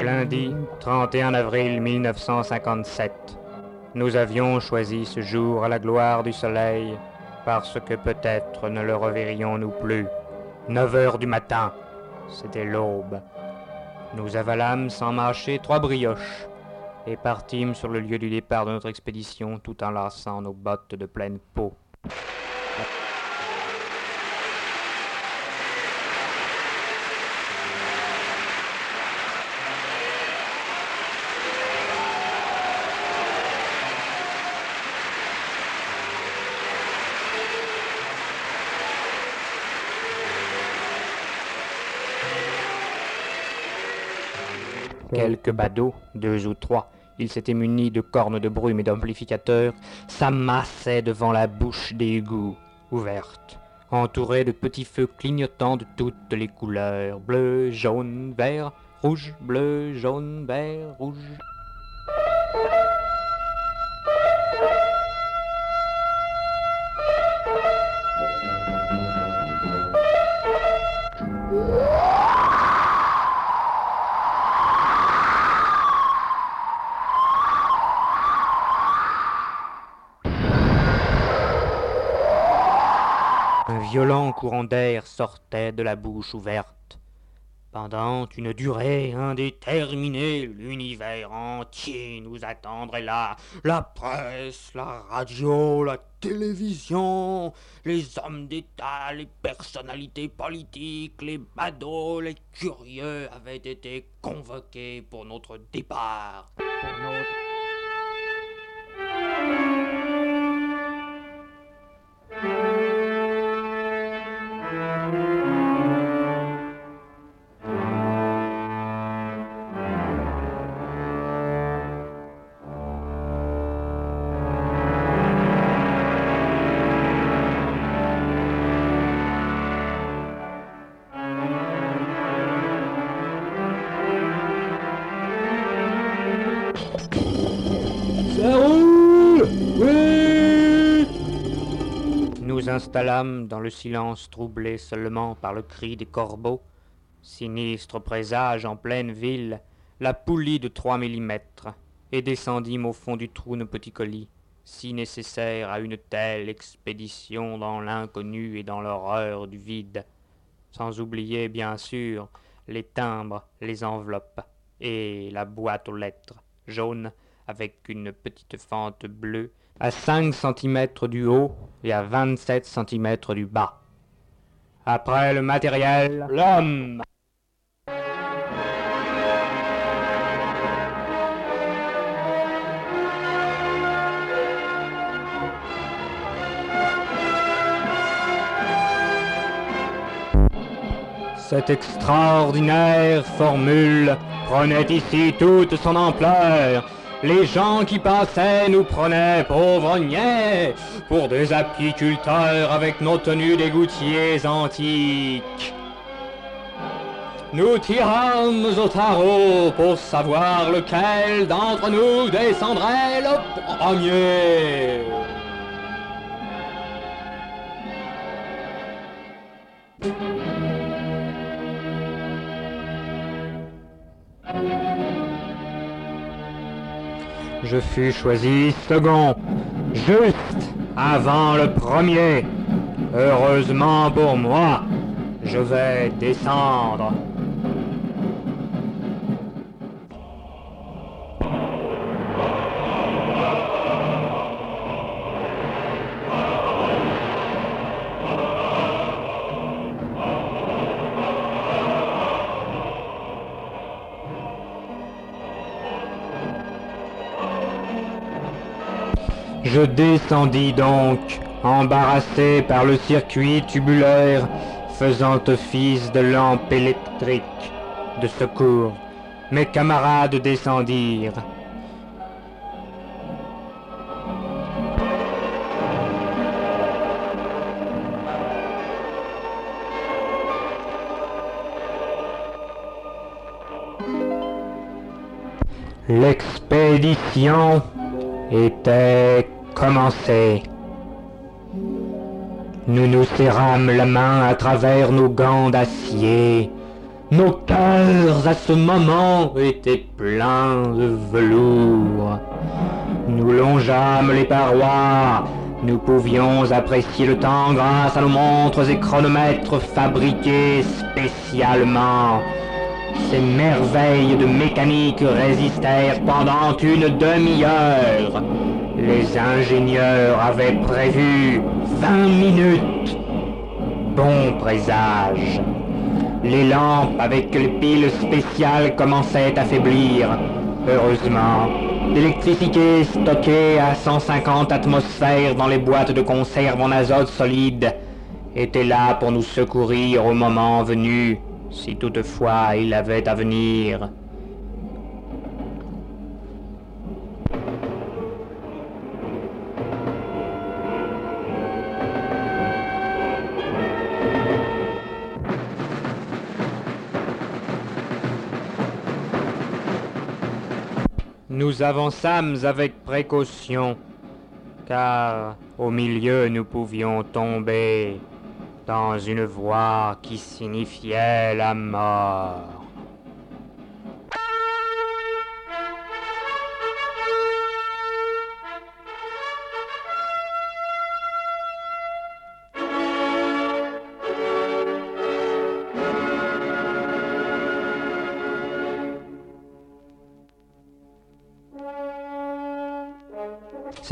Lundi 31 avril 1957. Nous avions choisi ce jour à la gloire du soleil parce que peut-être ne le reverrions-nous plus. 9 heures du matin, c'était l'aube. Nous avalâmes sans marcher trois brioches et partîmes sur le lieu du départ de notre expédition tout en lassant nos bottes de pleine peau. Quelques badauds, deux ou trois, ils s'étaient munis de cornes de brume et d'amplificateurs, s'amassaient devant la bouche d'égout ouverte, entourés de petits feux clignotants de toutes les couleurs, bleu, jaune, vert, rouge, bleu, jaune, vert, rouge. Violent courant d'air sortait de la bouche ouverte. Pendant une durée indéterminée, l'univers entier nous attendrait là. La presse, la radio, la télévision, les hommes d'État, les personnalités politiques, les badauds, les curieux avaient été convoqués pour notre départ. Installâmes dans le silence troublé seulement par le cri des corbeaux, sinistre présage en pleine ville, la poulie de trois millimètres, et descendîmes au fond du trou nos petits colis, si nécessaires à une telle expédition dans l'inconnu et dans l'horreur du vide, sans oublier bien sûr les timbres, les enveloppes et la boîte aux lettres, jaune avec une petite fente bleue à 5 cm du haut et à 27 cm du bas. Après le matériel, l'homme. Cette extraordinaire formule prenait ici toute son ampleur. Les gens qui passaient nous prenaient pauvres niais pour des apiculteurs avec nos tenues d'égoutiers antiques. Nous tirâmes au tarot pour savoir lequel d'entre nous descendrait le premier. Je fus choisi second, juste avant le premier. Heureusement pour moi, je vais descendre. Je descendis donc embarrassé par le circuit tubulaire faisant office de lampe électrique de secours. Mes camarades descendirent. L'expédition était Nous nous serrâmes la main à travers nos gants d'acier. Nos cœurs à ce moment étaient pleins de velours. Nous longeâmes les parois. Nous pouvions apprécier le temps grâce à nos montres et chronomètres fabriqués spécialement. Ces merveilles de mécanique résistèrent pendant une demi-heure. Les ingénieurs avaient prévu 20 minutes. Bon présage. Les lampes avec les piles spéciales commençaient à faiblir. Heureusement, l'électricité stockée à 150 atmosphères dans les boîtes de conserve en azote solide était là pour nous secourir au moment venu si toutefois il avait à venir. Nous avançâmes avec précaution, car au milieu nous pouvions tomber dans une voix qui signifiait la mort.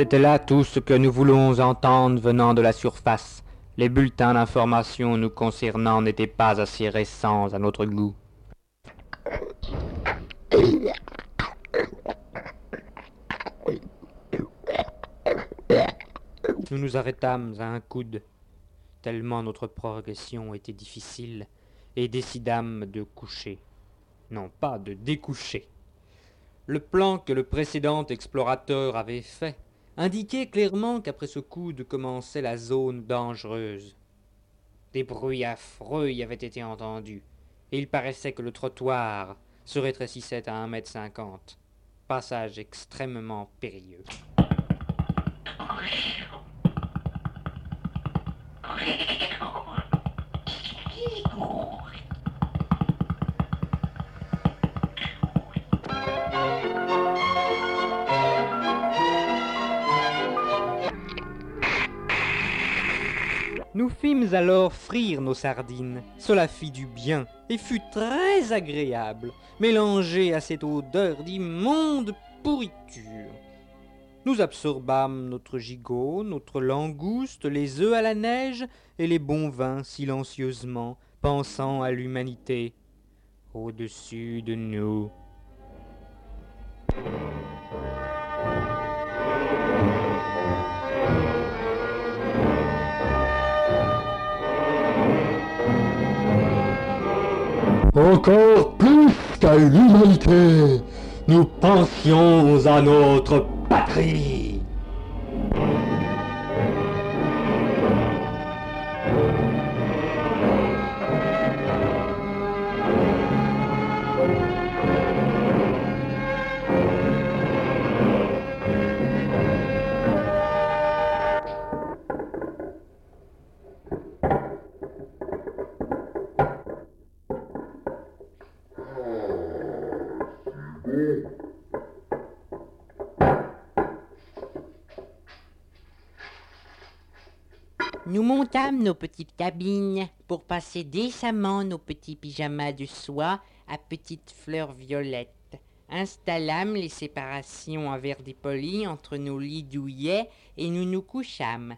C'était là tout ce que nous voulons entendre venant de la surface. Les bulletins d'information nous concernant n'étaient pas assez récents à notre goût. Nous nous arrêtâmes à un coude, tellement notre progression était difficile, et décidâmes de coucher. Non pas de découcher. Le plan que le précédent explorateur avait fait indiquait clairement qu'après ce coude commençait la zone dangereuse. Des bruits affreux y avaient été entendus, et il paraissait que le trottoir se rétrécissait à un mètre cinquante. Passage extrêmement périlleux. Nous fîmes alors frire nos sardines. Cela fit du bien et fut très agréable, mélangé à cette odeur d'immonde pourriture. Nous absorbâmes notre gigot, notre langouste, les œufs à la neige et les bons vins silencieusement, pensant à l'humanité au-dessus de nous. Encore plus qu'à l'humanité, nous pensions à notre patrie. Nous montâmes nos petites cabines pour passer décemment nos petits pyjamas de soie à petites fleurs violettes. Installâmes les séparations en verre dépoli entre nos lits douillets et nous nous couchâmes.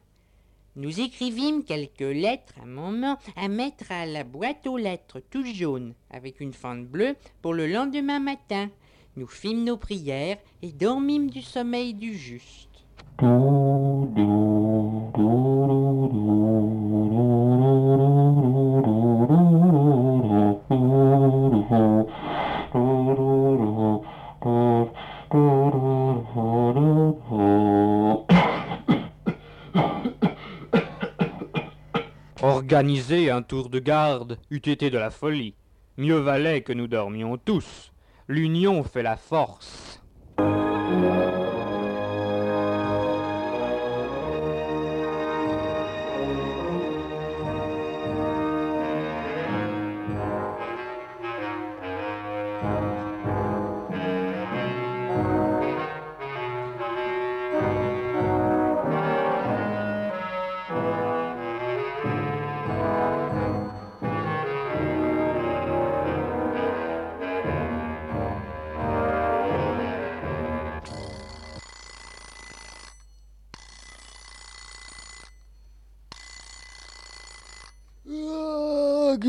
Nous écrivîmes quelques lettres un moment à mettre à la boîte aux lettres toute jaune avec une fente bleue pour le lendemain matin. Nous fîmes nos prières et dormîmes du sommeil du juste. Organiser un tour de garde eût été de la folie. Mieux valait que nous dormions tous. L'union fait la force.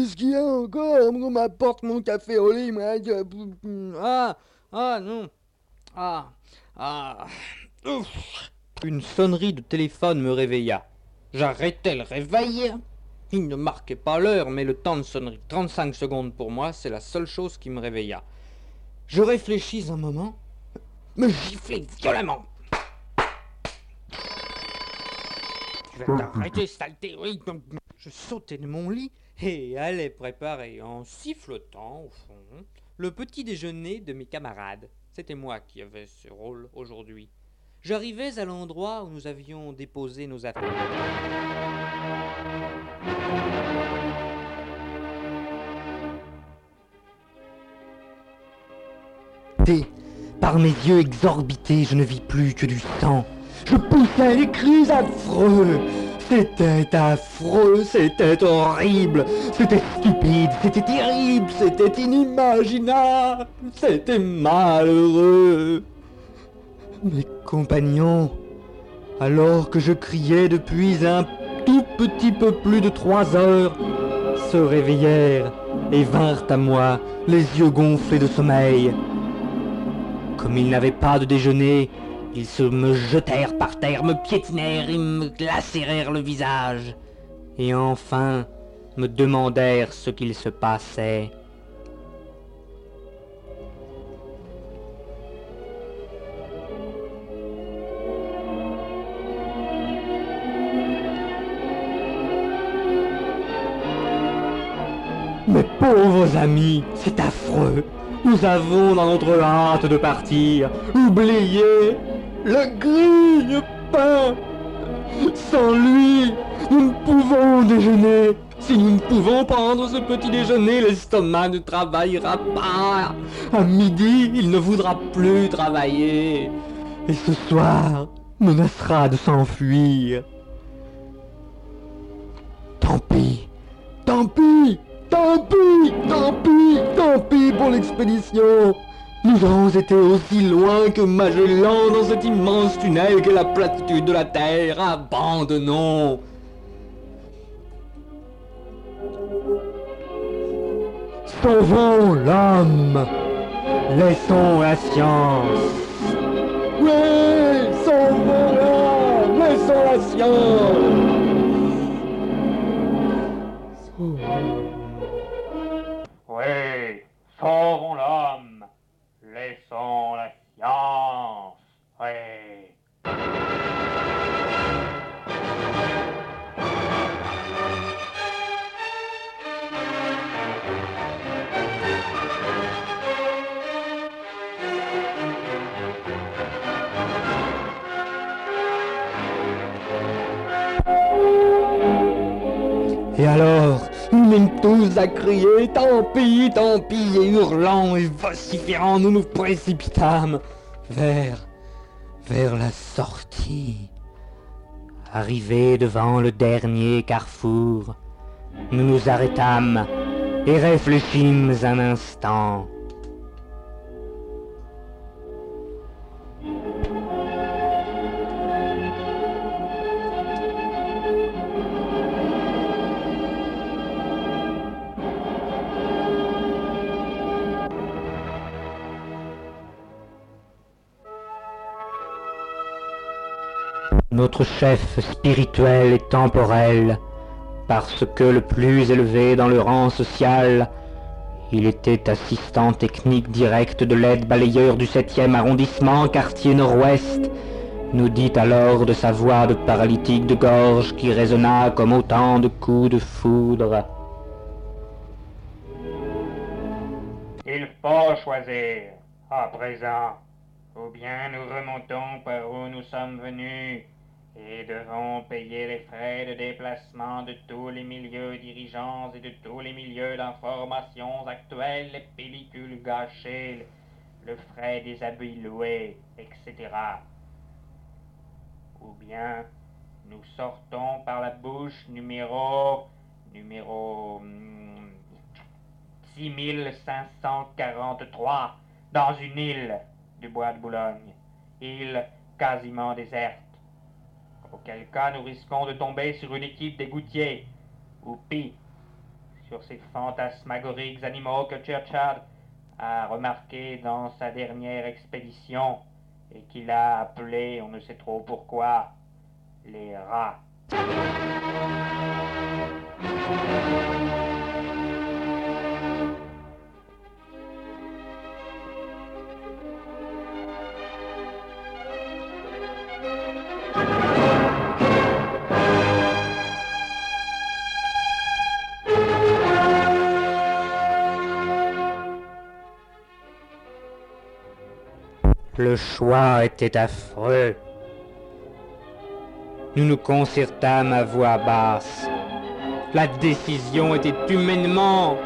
Qu'est-ce qu'il y a encore On m'apporte mon café au moi. Ah, ah non. Ah, ah. Ouf. Une sonnerie de téléphone me réveilla. J'arrêtai le réveil. Il ne marquait pas l'heure, mais le temps de sonnerie, 35 secondes pour moi, c'est la seule chose qui me réveilla. Je réfléchis un moment, me giflai violemment. Tu vas t'arrêter, saleté, oui. Je sautai de mon lit et allais préparer en sifflotant, au fond, le petit déjeuner de mes camarades. C'était moi qui avais ce rôle aujourd'hui. J'arrivais à l'endroit où nous avions déposé nos affaires. Par mes yeux exorbités, je ne vis plus que du sang. Je poussais des cris affreux. C'était affreux, c'était horrible, c'était stupide, c'était terrible, c'était inimaginable, c'était malheureux. Mes compagnons, alors que je criais depuis un tout petit peu plus de trois heures, se réveillèrent et vinrent à moi, les yeux gonflés de sommeil. Comme ils n'avaient pas de déjeuner, ils se me jetèrent par terre, me piétinèrent et me lacérèrent le visage. Et enfin me demandèrent ce qu'il se passait. Mes pauvres amis, c'est affreux. Nous avons dans notre hâte de partir oublié le grille-pain. Sans lui, nous ne pouvons déjeuner. Si nous ne pouvons prendre ce petit déjeuner, l'estomac ne travaillera pas. À midi, il ne voudra plus travailler. Et ce soir, menacera de s'enfuir. Tant pis, tant pis, tant pis, tant pis, tant pis pour l'expédition. Nous avons été aussi loin que Magellan dans cet immense tunnel que la platitude de la Terre. Abandonnons. Sauvons l'homme. Laissons la science. Oui, sauvons l'homme. Laissons la science. Oui, sauvons l'homme, laissons la science. Oui. À crier Tant pis, tant pis, et hurlant et vociférant, nous nous précipitâmes vers. vers la sortie. Arrivés devant le dernier carrefour, nous nous arrêtâmes et réfléchîmes un instant. Notre chef spirituel et temporel, parce que le plus élevé dans le rang social, il était assistant technique direct de l'aide balayeur du 7e arrondissement, quartier nord-ouest, nous dit alors de sa voix de paralytique de gorge qui résonna comme autant de coups de foudre. Il faut choisir, à présent, ou bien nous remontons par où nous sommes venus et devons payer les frais de déplacement de tous les milieux dirigeants et de tous les milieux d'information actuels, les pellicules gâchées, le frais des habits loués, etc. Ou bien nous sortons par la bouche numéro numéro 6543 dans une île du bois de Boulogne, île quasiment déserte. Auquel cas nous risquons de tomber sur une équipe d'égoutiers, ou pis, sur ces fantasmagoriques animaux que Churchill a remarqués dans sa dernière expédition et qu'il a appelés, on ne sait trop pourquoi, les rats. Choix était affreux. Nous nous concertâmes à voix basse. La décision était humainement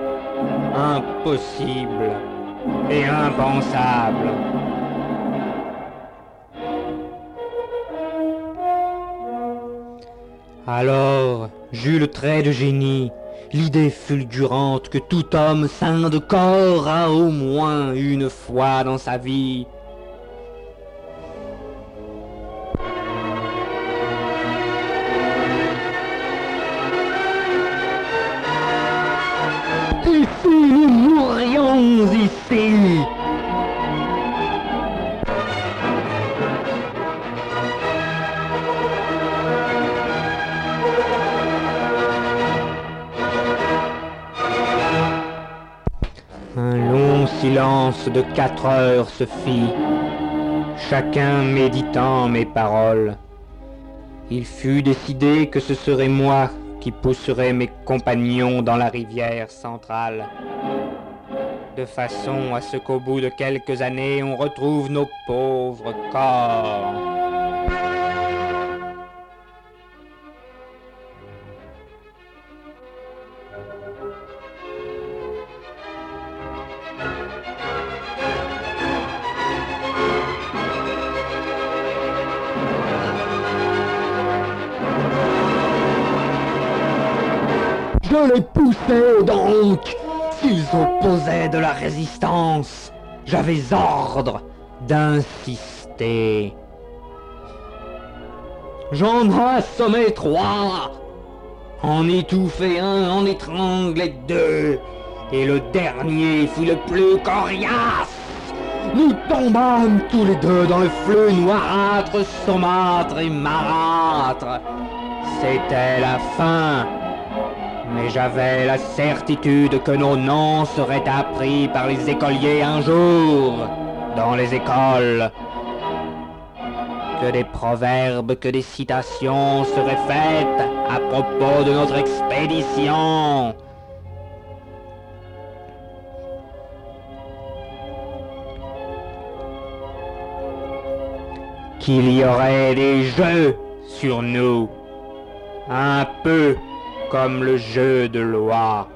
impossible et impensable. Alors, j'eus le trait de génie, l'idée fulgurante que tout homme sain de corps a au moins une fois dans sa vie de quatre heures se fit, chacun méditant mes paroles. Il fut décidé que ce serait moi qui pousserais mes compagnons dans la rivière centrale, de façon à ce qu'au bout de quelques années on retrouve nos pauvres corps. Je les poussais donc. S'ils opposaient de la résistance, J'avais ordre d'insister. j'en assommai trois. En étouffai un, en étranglai deux. Et le dernier fut le plus coriace. Nous tombâmes tous les deux dans le fleuve noirâtre, saumâtre et marâtre. C'était la fin. Mais j'avais la certitude que nos noms seraient appris par les écoliers un jour dans les écoles. Que des proverbes, que des citations seraient faites à propos de notre expédition. Qu'il y aurait des jeux sur nous. Un peu comme le jeu de loi.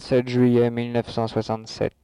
27 juillet 1967.